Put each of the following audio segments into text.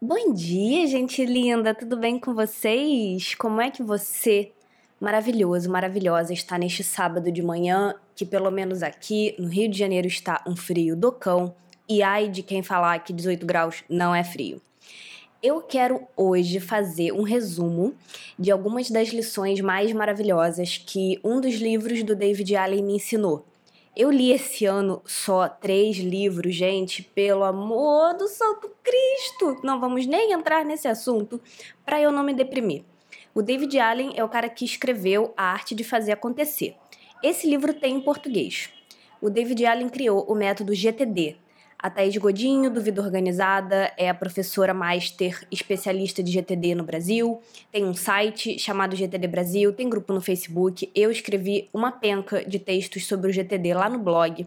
Bom dia, gente linda, tudo bem com vocês? Como é que você, maravilhoso, maravilhosa, está neste sábado de manhã, que pelo menos aqui no Rio de Janeiro está um frio do cão, e ai de quem falar que 18 graus não é frio. Eu quero hoje fazer um resumo de algumas das lições mais maravilhosas que um dos livros do David Allen me ensinou. Eu li esse ano só três livros, gente, pelo amor do Santo Cristo! Não vamos nem entrar nesse assunto para eu não me deprimir. O David Allen é o cara que escreveu A Arte de Fazer Acontecer. Esse livro tem em português. O David Allen criou o método GTD, a Thaís Godinho, do Vida Organizada, é a professora master especialista de GTD no Brasil. Tem um site chamado GTD Brasil, tem grupo no Facebook. Eu escrevi uma penca de textos sobre o GTD lá no blog.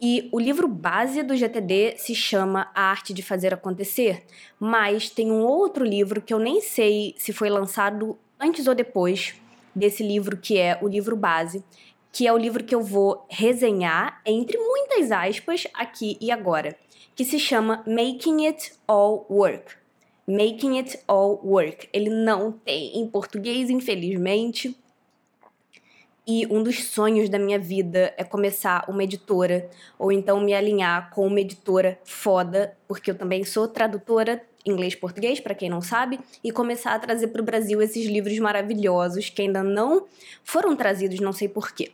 E o livro base do GTD se chama A Arte de Fazer Acontecer, mas tem um outro livro que eu nem sei se foi lançado antes ou depois desse livro, que é o livro base, que é o livro que eu vou resenhar, entre muitas aspas, aqui e agora, que se chama Making It All Work. Making It All Work. Ele não tem em português, infelizmente. E um dos sonhos da minha vida é começar uma editora, ou então me alinhar com uma editora foda, porque eu também sou tradutora inglês-português, para quem não sabe, e começar a trazer para o Brasil esses livros maravilhosos que ainda não foram trazidos, não sei porquê.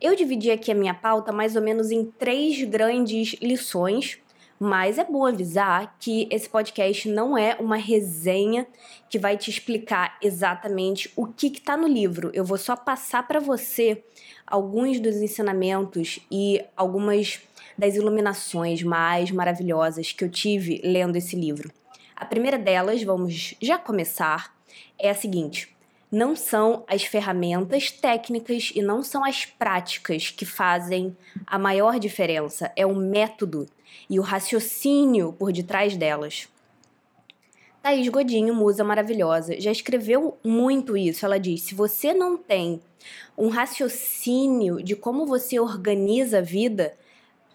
Eu dividi aqui a minha pauta mais ou menos em três grandes lições, mas é bom avisar que esse podcast não é uma resenha que vai te explicar exatamente o que está no livro. Eu vou só passar para você alguns dos ensinamentos e algumas das iluminações mais maravilhosas que eu tive lendo esse livro. A primeira delas, vamos já começar, é a seguinte: não são as ferramentas técnicas e não são as práticas que fazem a maior diferença, é o método e o raciocínio por detrás delas. Thaís Godinho, musa maravilhosa, já escreveu muito isso. Ela diz: se você não tem um raciocínio de como você organiza a vida,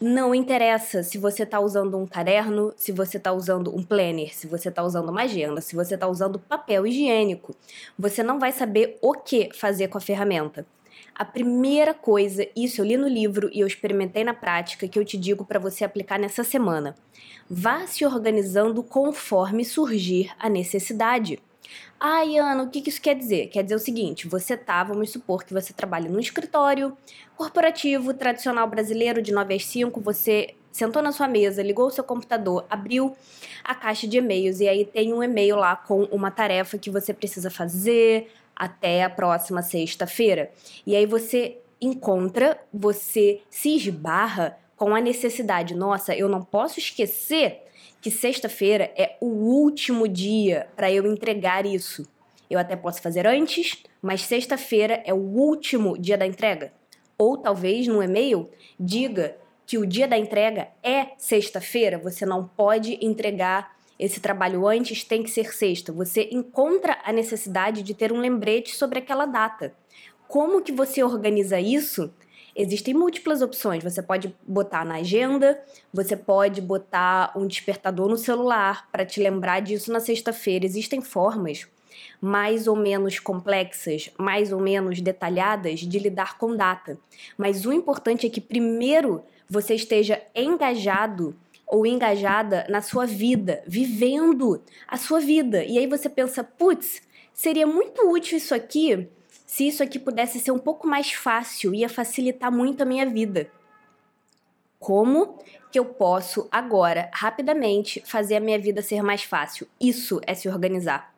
não interessa se você está usando um caderno, se você está usando um planner, se você está usando uma agenda, se você está usando papel higiênico. Você não vai saber o que fazer com a ferramenta. A primeira coisa, isso eu li no livro e eu experimentei na prática, que eu te digo para você aplicar nessa semana. Vá se organizando conforme surgir a necessidade. Ai, Ana, o que isso quer dizer? Quer dizer o seguinte: você tá, vamos supor que você trabalha num escritório corporativo tradicional brasileiro de 9 às 5, você sentou na sua mesa, ligou o seu computador, abriu a caixa de e-mails e aí tem um e-mail lá com uma tarefa que você precisa fazer até a próxima sexta-feira. E aí você encontra, você se esbarra com a necessidade, nossa, eu não posso esquecer que sexta-feira é o último dia para eu entregar isso. Eu até posso fazer antes, mas sexta-feira é o último dia da entrega. Ou talvez no e-mail diga que o dia da entrega é sexta-feira, você não pode entregar esse trabalho antes, tem que ser sexta. Você encontra a necessidade de ter um lembrete sobre aquela data. Como que você organiza isso? Existem múltiplas opções. Você pode botar na agenda, você pode botar um despertador no celular para te lembrar disso na sexta-feira. Existem formas mais ou menos complexas, mais ou menos detalhadas de lidar com data. Mas o importante é que primeiro você esteja engajado ou engajada na sua vida, vivendo a sua vida. E aí você pensa, putz, seria muito útil isso aqui se isso aqui pudesse ser um pouco mais fácil, ia facilitar muito a minha vida. Como que eu posso agora, rapidamente, fazer a minha vida ser mais fácil? Isso é se organizar.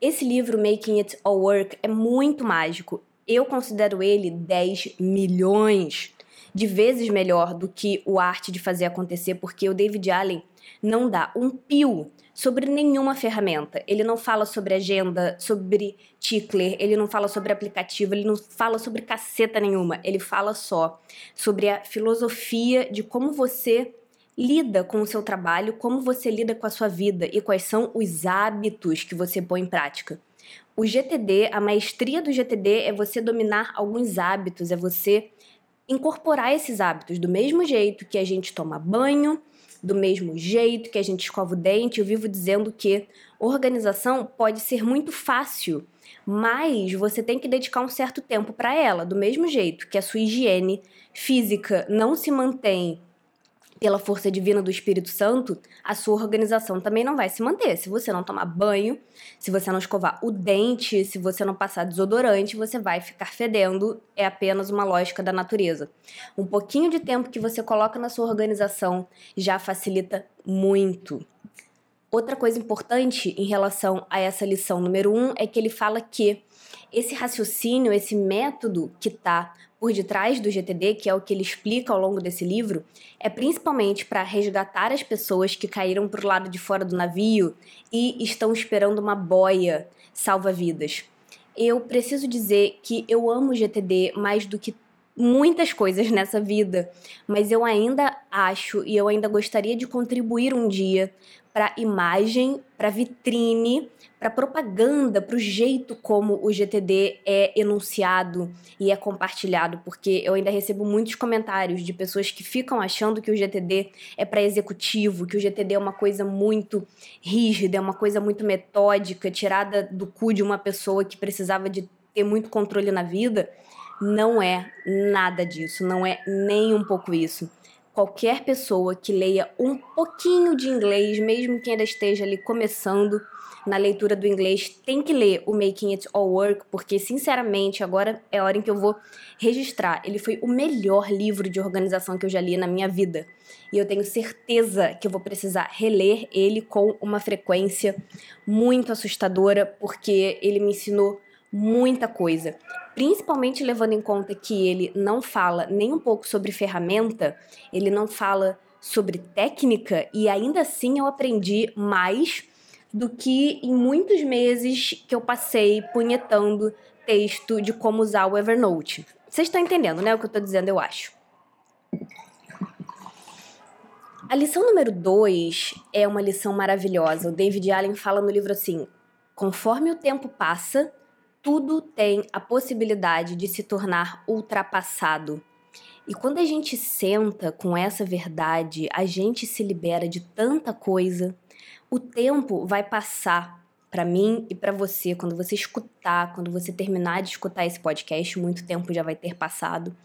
Esse livro, Making It All Work, é muito mágico. Eu considero ele 10 milhões de vezes melhor do que o Arte de Fazer Acontecer, porque o David Allen não dá um pio sobre nenhuma ferramenta. Ele não fala sobre agenda, sobre tickler, ele não fala sobre aplicativo, ele não fala sobre caceta nenhuma. Ele fala só sobre a filosofia de como você lida com o seu trabalho, como você lida com a sua vida e quais são os hábitos que você põe em prática. O GTD, a maestria do GTD é você dominar alguns hábitos, é você incorporar esses hábitos do mesmo jeito que a gente toma banho, do mesmo jeito que a gente escova o dente. Eu vivo dizendo que organização pode ser muito fácil, mas você tem que dedicar um certo tempo para ela, do mesmo jeito que a sua higiene física não se mantém pela força divina do Espírito Santo, a sua organização também não vai se manter. Se você não tomar banho, se você não escovar o dente, se você não passar desodorante, você vai ficar fedendo. É apenas uma lógica da natureza. Um pouquinho de tempo que você coloca na sua organização já facilita muito. Outra coisa importante em relação a essa lição número um é que ele fala que esse raciocínio, esse método que está por detrás do GTD, que é o que ele explica ao longo desse livro, é principalmente para resgatar as pessoas que caíram para o lado de fora do navio e estão esperando uma boia salva-vidas. Eu preciso dizer que eu amo o GTD mais do que muitas coisas nessa vida, mas eu ainda acho e eu ainda gostaria de contribuir um dia para imagem, para vitrine, para propaganda, para o jeito como o GTD é enunciado e é compartilhado, porque eu ainda recebo muitos comentários de pessoas que ficam achando que o GTD é para executivo, que o GTD é uma coisa muito rígida, é uma coisa muito metódica, tirada do cu de uma pessoa que precisava de ter muito controle na vida. Não é nada disso, não é nem um pouco isso qualquer pessoa que leia um pouquinho de inglês, mesmo que ainda esteja ali começando na leitura do inglês, tem que ler o Making It All Work, porque sinceramente agora é a hora em que eu vou registrar. Ele foi o melhor livro de organização que eu já li na minha vida. E eu tenho certeza que eu vou precisar reler ele com uma frequência muito assustadora, porque ele me ensinou muita coisa principalmente levando em conta que ele não fala nem um pouco sobre ferramenta, ele não fala sobre técnica e ainda assim eu aprendi mais do que em muitos meses que eu passei punhetando texto de como usar o Evernote. Vocês estão entendendo, né, o que eu estou dizendo, eu acho. A lição número 2 é uma lição maravilhosa. O David Allen fala no livro assim: conforme o tempo passa, tudo tem a possibilidade de se tornar ultrapassado. E quando a gente senta com essa verdade, a gente se libera de tanta coisa. O tempo vai passar para mim e para você quando você escutar, quando você terminar de escutar esse podcast, muito tempo já vai ter passado.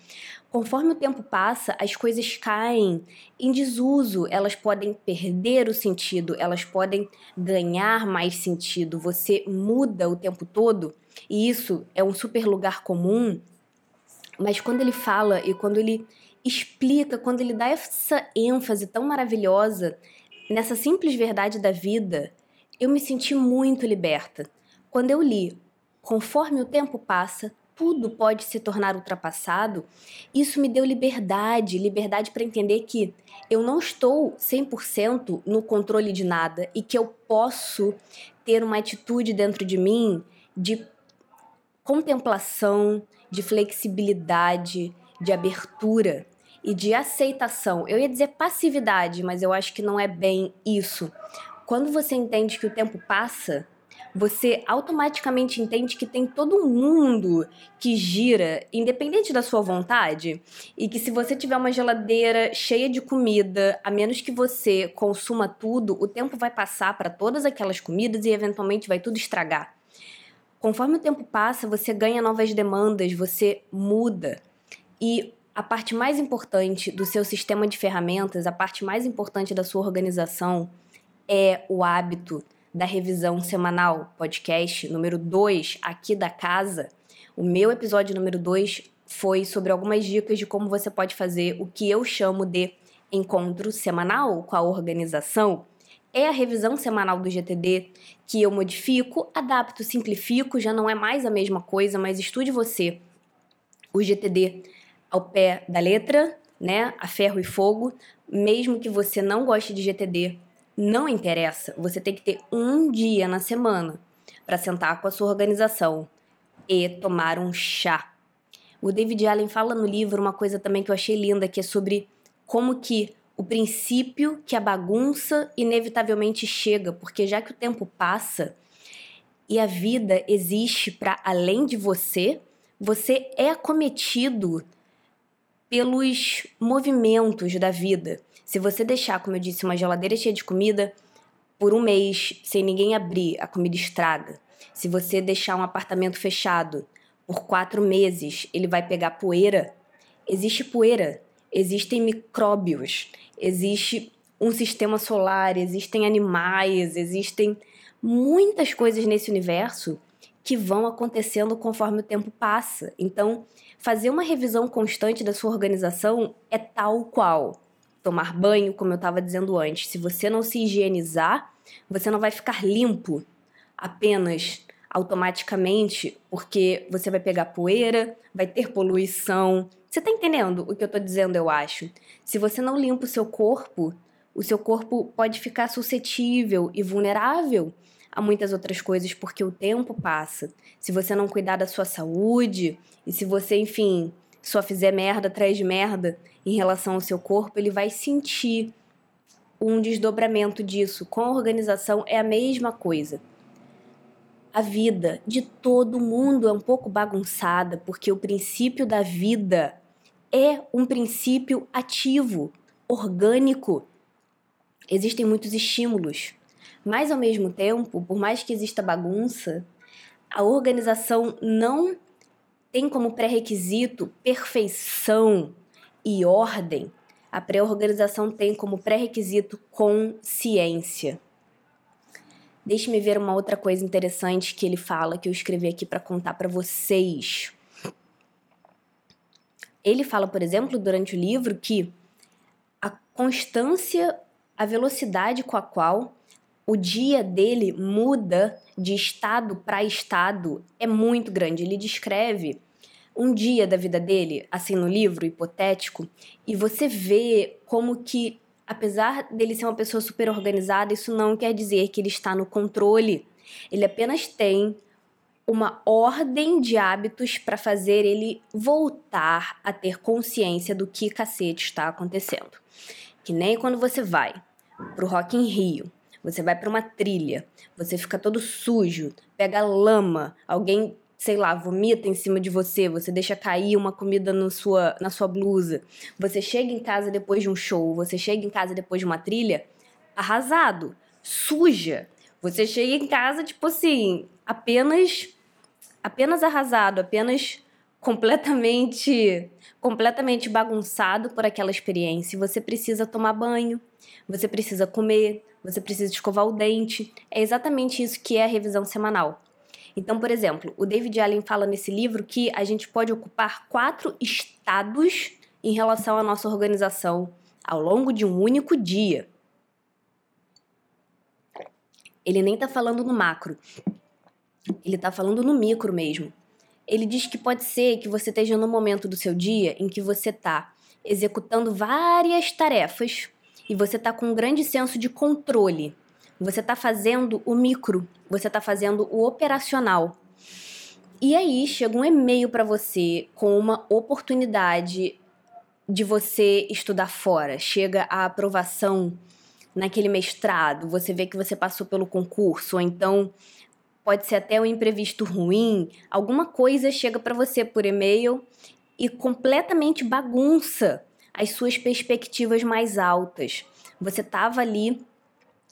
Conforme o tempo passa, as coisas caem em desuso, elas podem perder o sentido, elas podem ganhar mais sentido. Você muda o tempo todo e isso é um super lugar comum, mas quando ele fala e quando ele explica, quando ele dá essa ênfase tão maravilhosa nessa simples verdade da vida, eu me senti muito liberta. Quando eu li, conforme o tempo passa, tudo pode se tornar ultrapassado, isso me deu liberdade, liberdade para entender que eu não estou 100% no controle de nada e que eu posso ter uma atitude dentro de mim de contemplação, de flexibilidade, de abertura e de aceitação. Eu ia dizer passividade, mas eu acho que não é bem isso. Quando você entende que o tempo passa, você automaticamente entende que tem todo um mundo que gira independente da sua vontade e que se você tiver uma geladeira cheia de comida, a menos que você consuma tudo, o tempo vai passar para todas aquelas comidas e eventualmente vai tudo estragar. Conforme o tempo passa, você ganha novas demandas, você muda. E a parte mais importante do seu sistema de ferramentas, a parte mais importante da sua organização é o hábito da revisão semanal, podcast número 2 aqui da casa. O meu episódio número 2 foi sobre algumas dicas de como você pode fazer o que eu chamo de encontro semanal com a organização. É a revisão semanal do GTD que eu modifico, adapto, simplifico, já não é mais a mesma coisa, mas estude você. O GTD ao pé da letra, né, a ferro e fogo, mesmo que você não goste de GTD, não interessa, você tem que ter um dia na semana para sentar com a sua organização e tomar um chá. O David Allen fala no livro uma coisa também que eu achei linda, que é sobre como que o princípio que a bagunça inevitavelmente chega, porque já que o tempo passa e a vida existe para além de você, você é acometido pelos movimentos da vida. Se você deixar, como eu disse, uma geladeira cheia de comida por um mês sem ninguém abrir, a comida estraga. Se você deixar um apartamento fechado por quatro meses, ele vai pegar poeira. Existe poeira, existem micróbios, existe um sistema solar, existem animais, existem muitas coisas nesse universo que vão acontecendo conforme o tempo passa. Então, fazer uma revisão constante da sua organização é tal qual tomar banho, como eu estava dizendo antes. Se você não se higienizar, você não vai ficar limpo apenas automaticamente, porque você vai pegar poeira, vai ter poluição. Você está entendendo o que eu estou dizendo, eu acho? Se você não limpa o seu corpo, o seu corpo pode ficar suscetível e vulnerável a muitas outras coisas porque o tempo passa. Se você não cuidar da sua saúde e se você, enfim, só fizer merda atrás de merda em relação ao seu corpo, ele vai sentir um desdobramento disso. Com a organização é a mesma coisa. A vida de todo mundo é um pouco bagunçada porque o princípio da vida é um princípio ativo, orgânico. Existem muitos estímulos, mas ao mesmo tempo, por mais que exista bagunça, a organização não tem como pré-requisito perfeição e ordem. A pré-organização tem como pré-requisito consciência. Deixe-me ver uma outra coisa interessante que ele fala que eu escrevi aqui para contar para vocês. Ele fala, por exemplo, durante o livro que a constância, a velocidade com a qual o dia dele muda de estado para estado é muito grande. Ele descreve um dia da vida dele, assim no livro hipotético, e você vê como que, apesar dele ser uma pessoa super organizada, isso não quer dizer que ele está no controle. Ele apenas tem uma ordem de hábitos para fazer ele voltar a ter consciência do que cacete está acontecendo. Que nem quando você vai pro Rock in Rio você vai para uma trilha, você fica todo sujo, pega lama, alguém, sei lá, vomita em cima de você, você deixa cair uma comida no sua, na sua blusa. Você chega em casa depois de um show, você chega em casa depois de uma trilha, arrasado, suja. Você chega em casa, tipo assim, apenas apenas arrasado, apenas completamente completamente bagunçado por aquela experiência. Você precisa tomar banho, você precisa comer, você precisa escovar o dente. É exatamente isso que é a revisão semanal. Então, por exemplo, o David Allen fala nesse livro que a gente pode ocupar quatro estados em relação à nossa organização ao longo de um único dia. Ele nem está falando no macro, ele está falando no micro mesmo. Ele diz que pode ser que você esteja no momento do seu dia em que você está executando várias tarefas e você está com um grande senso de controle. Você está fazendo o micro, você está fazendo o operacional. E aí chega um e-mail para você com uma oportunidade de você estudar fora. Chega a aprovação naquele mestrado, você vê que você passou pelo concurso, ou então pode ser até um imprevisto ruim, alguma coisa chega para você por e-mail e completamente bagunça as suas perspectivas mais altas. Você estava ali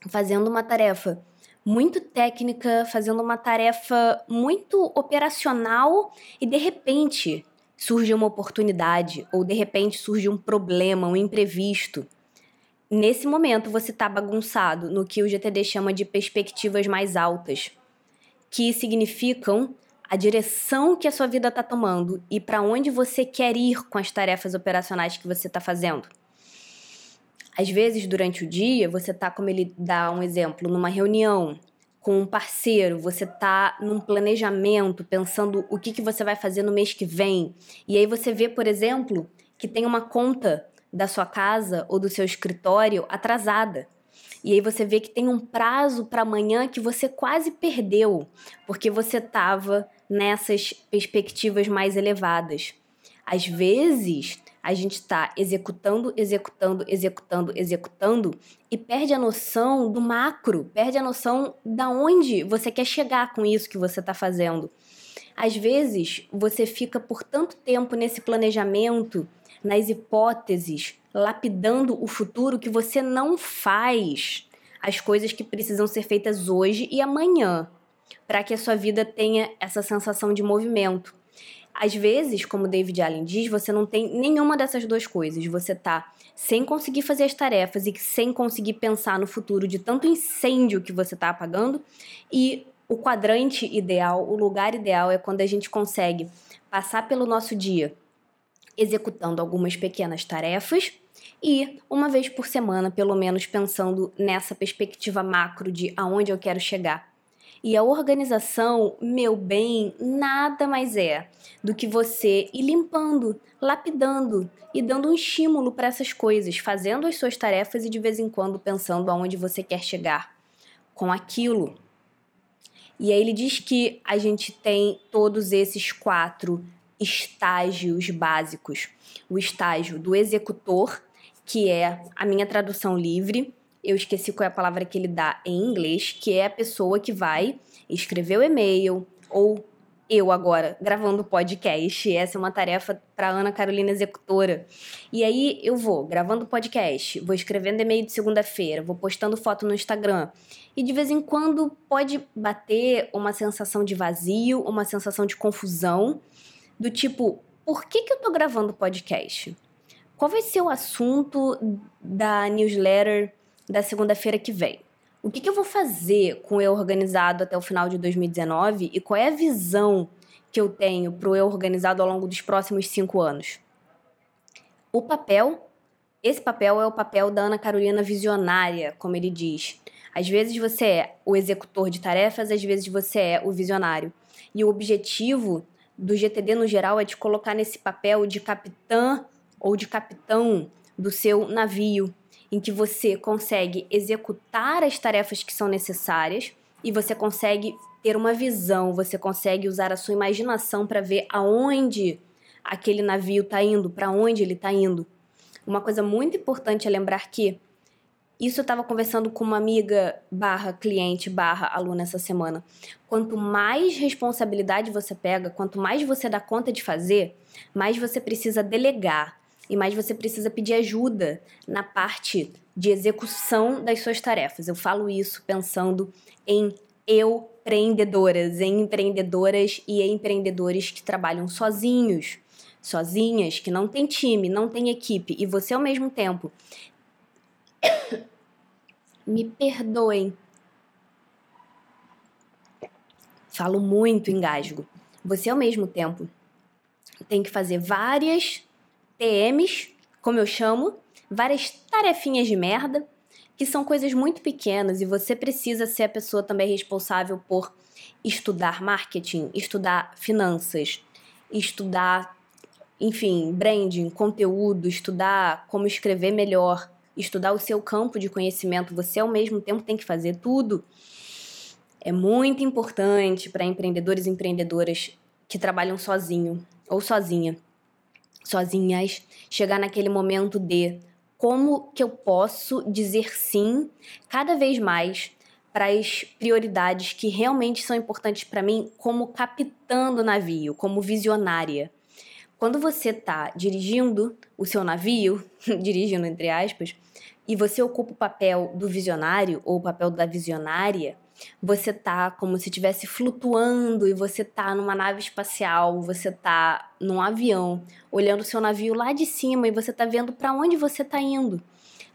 fazendo uma tarefa muito técnica, fazendo uma tarefa muito operacional e de repente surge uma oportunidade ou de repente surge um problema, um imprevisto. Nesse momento você está bagunçado no que o GTD chama de perspectivas mais altas, que significam a direção que a sua vida está tomando e para onde você quer ir com as tarefas operacionais que você está fazendo. Às vezes, durante o dia, você está, como ele dá um exemplo, numa reunião com um parceiro, você está num planejamento, pensando o que, que você vai fazer no mês que vem. E aí você vê, por exemplo, que tem uma conta da sua casa ou do seu escritório atrasada. E aí você vê que tem um prazo para amanhã que você quase perdeu, porque você estava nessas perspectivas mais elevadas. Às vezes, a gente está executando, executando, executando, executando e perde a noção do macro, perde a noção da onde você quer chegar com isso que você está fazendo. Às vezes, você fica por tanto tempo nesse planejamento nas hipóteses, lapidando o futuro que você não faz as coisas que precisam ser feitas hoje e amanhã, para que a sua vida tenha essa sensação de movimento. Às vezes, como David Allen diz, você não tem nenhuma dessas duas coisas. Você tá sem conseguir fazer as tarefas e sem conseguir pensar no futuro de tanto incêndio que você tá apagando. E o quadrante ideal, o lugar ideal é quando a gente consegue passar pelo nosso dia executando algumas pequenas tarefas e uma vez por semana, pelo menos pensando nessa perspectiva macro de aonde eu quero chegar. E a organização, meu bem, nada mais é do que você ir limpando, lapidando e dando um estímulo para essas coisas, fazendo as suas tarefas e de vez em quando pensando aonde você quer chegar com aquilo. E aí ele diz que a gente tem todos esses quatro estágios básicos. O estágio do executor, que é a minha tradução livre, eu esqueci qual é a palavra que ele dá em inglês, que é a pessoa que vai escrever o e-mail ou eu agora gravando podcast. Essa é uma tarefa para Ana Carolina executora. E aí eu vou gravando podcast, vou escrevendo e-mail de segunda-feira, vou postando foto no Instagram. E de vez em quando pode bater uma sensação de vazio, uma sensação de confusão, do tipo, por que, que eu tô gravando podcast? Qual vai ser o assunto da newsletter da segunda-feira que vem. O que, que eu vou fazer com o Eu Organizado até o final de 2019 e qual é a visão que eu tenho para o Eu Organizado ao longo dos próximos cinco anos? O papel, esse papel é o papel da Ana Carolina visionária, como ele diz. Às vezes você é o executor de tarefas, às vezes você é o visionário. E o objetivo do GTD no geral é te colocar nesse papel de capitã ou de capitão do seu navio, em que você consegue executar as tarefas que são necessárias e você consegue ter uma visão, você consegue usar a sua imaginação para ver aonde aquele navio está indo, para onde ele está indo. Uma coisa muito importante é lembrar que isso eu estava conversando com uma amiga barra cliente barra aluna essa semana. Quanto mais responsabilidade você pega, quanto mais você dá conta de fazer, mais você precisa delegar e mais você precisa pedir ajuda na parte de execução das suas tarefas. Eu falo isso pensando em eu empreendedoras, em empreendedoras e empreendedores que trabalham sozinhos, sozinhas, que não tem time, não tem equipe e você ao mesmo tempo me perdoem. Falo muito engasgo. Você ao mesmo tempo tem que fazer várias TMs, como eu chamo, várias tarefinhas de merda, que são coisas muito pequenas e você precisa ser a pessoa também responsável por estudar marketing, estudar finanças, estudar, enfim, branding, conteúdo, estudar como escrever melhor, estudar o seu campo de conhecimento. Você ao mesmo tempo tem que fazer tudo. É muito importante para empreendedores e empreendedoras que trabalham sozinho ou sozinha sozinhas, chegar naquele momento de como que eu posso dizer sim cada vez mais para as prioridades que realmente são importantes para mim como capitã do navio, como visionária. Quando você está dirigindo o seu navio, dirigindo entre aspas, e você ocupa o papel do visionário ou o papel da visionária, você tá como se estivesse flutuando e você tá numa nave espacial, você tá num avião, olhando o seu navio lá de cima e você tá vendo para onde você tá indo.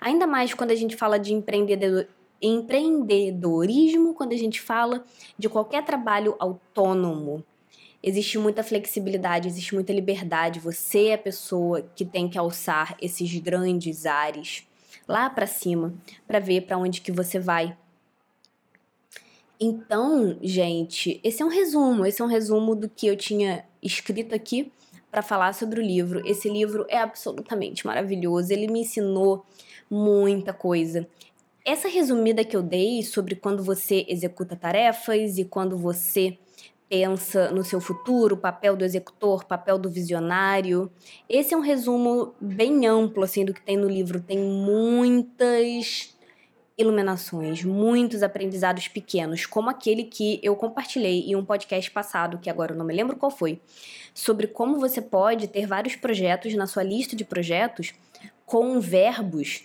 Ainda mais quando a gente fala de empreendedor, empreendedorismo, quando a gente fala de qualquer trabalho autônomo. Existe muita flexibilidade, existe muita liberdade. Você é a pessoa que tem que alçar esses grandes ares lá para cima para ver para onde que você vai então, gente, esse é um resumo, esse é um resumo do que eu tinha escrito aqui para falar sobre o livro. Esse livro é absolutamente maravilhoso, ele me ensinou muita coisa. Essa resumida que eu dei sobre quando você executa tarefas e quando você pensa no seu futuro, papel do executor, papel do visionário. Esse é um resumo bem amplo assim do que tem no livro. Tem muitas iluminações, muitos aprendizados pequenos, como aquele que eu compartilhei em um podcast passado, que agora eu não me lembro qual foi, sobre como você pode ter vários projetos na sua lista de projetos com verbos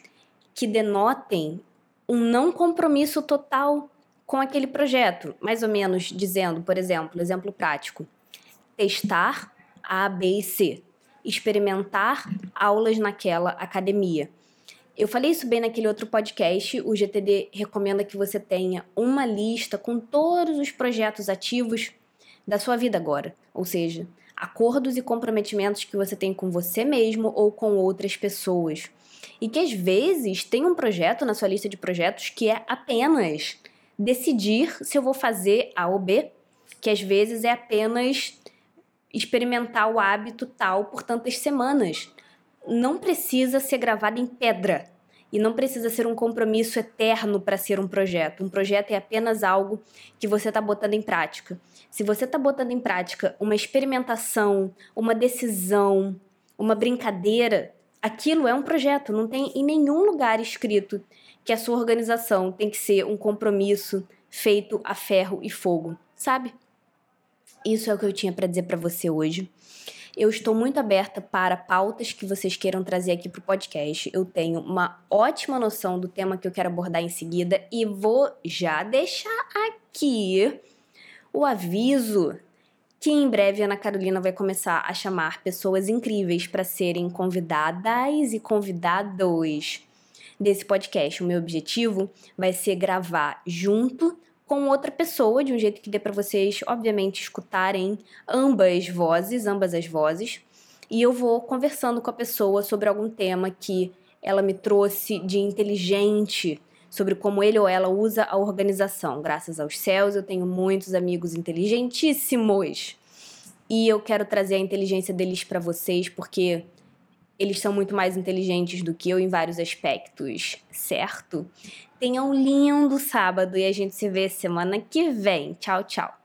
que denotem um não compromisso total com aquele projeto, mais ou menos dizendo, por exemplo, exemplo prático, testar A, B e C, experimentar aulas naquela academia eu falei isso bem naquele outro podcast. O GTD recomenda que você tenha uma lista com todos os projetos ativos da sua vida agora, ou seja, acordos e comprometimentos que você tem com você mesmo ou com outras pessoas. E que às vezes tem um projeto na sua lista de projetos que é apenas decidir se eu vou fazer A ou B, que às vezes é apenas experimentar o hábito tal por tantas semanas. Não precisa ser gravado em pedra. E não precisa ser um compromisso eterno para ser um projeto. Um projeto é apenas algo que você está botando em prática. Se você está botando em prática uma experimentação, uma decisão, uma brincadeira, aquilo é um projeto. Não tem em nenhum lugar escrito que a sua organização tem que ser um compromisso feito a ferro e fogo, sabe? Isso é o que eu tinha para dizer para você hoje. Eu estou muito aberta para pautas que vocês queiram trazer aqui para o podcast. Eu tenho uma ótima noção do tema que eu quero abordar em seguida e vou já deixar aqui o aviso que em breve a Ana Carolina vai começar a chamar pessoas incríveis para serem convidadas e convidados desse podcast. O meu objetivo vai ser gravar junto com outra pessoa, de um jeito que dê para vocês, obviamente, escutarem ambas vozes, ambas as vozes. E eu vou conversando com a pessoa sobre algum tema que ela me trouxe de inteligente, sobre como ele ou ela usa a organização. Graças aos céus, eu tenho muitos amigos inteligentíssimos. E eu quero trazer a inteligência deles para vocês, porque eles são muito mais inteligentes do que eu em vários aspectos, certo? Tenha um lindo sábado e a gente se vê semana que vem. Tchau, tchau.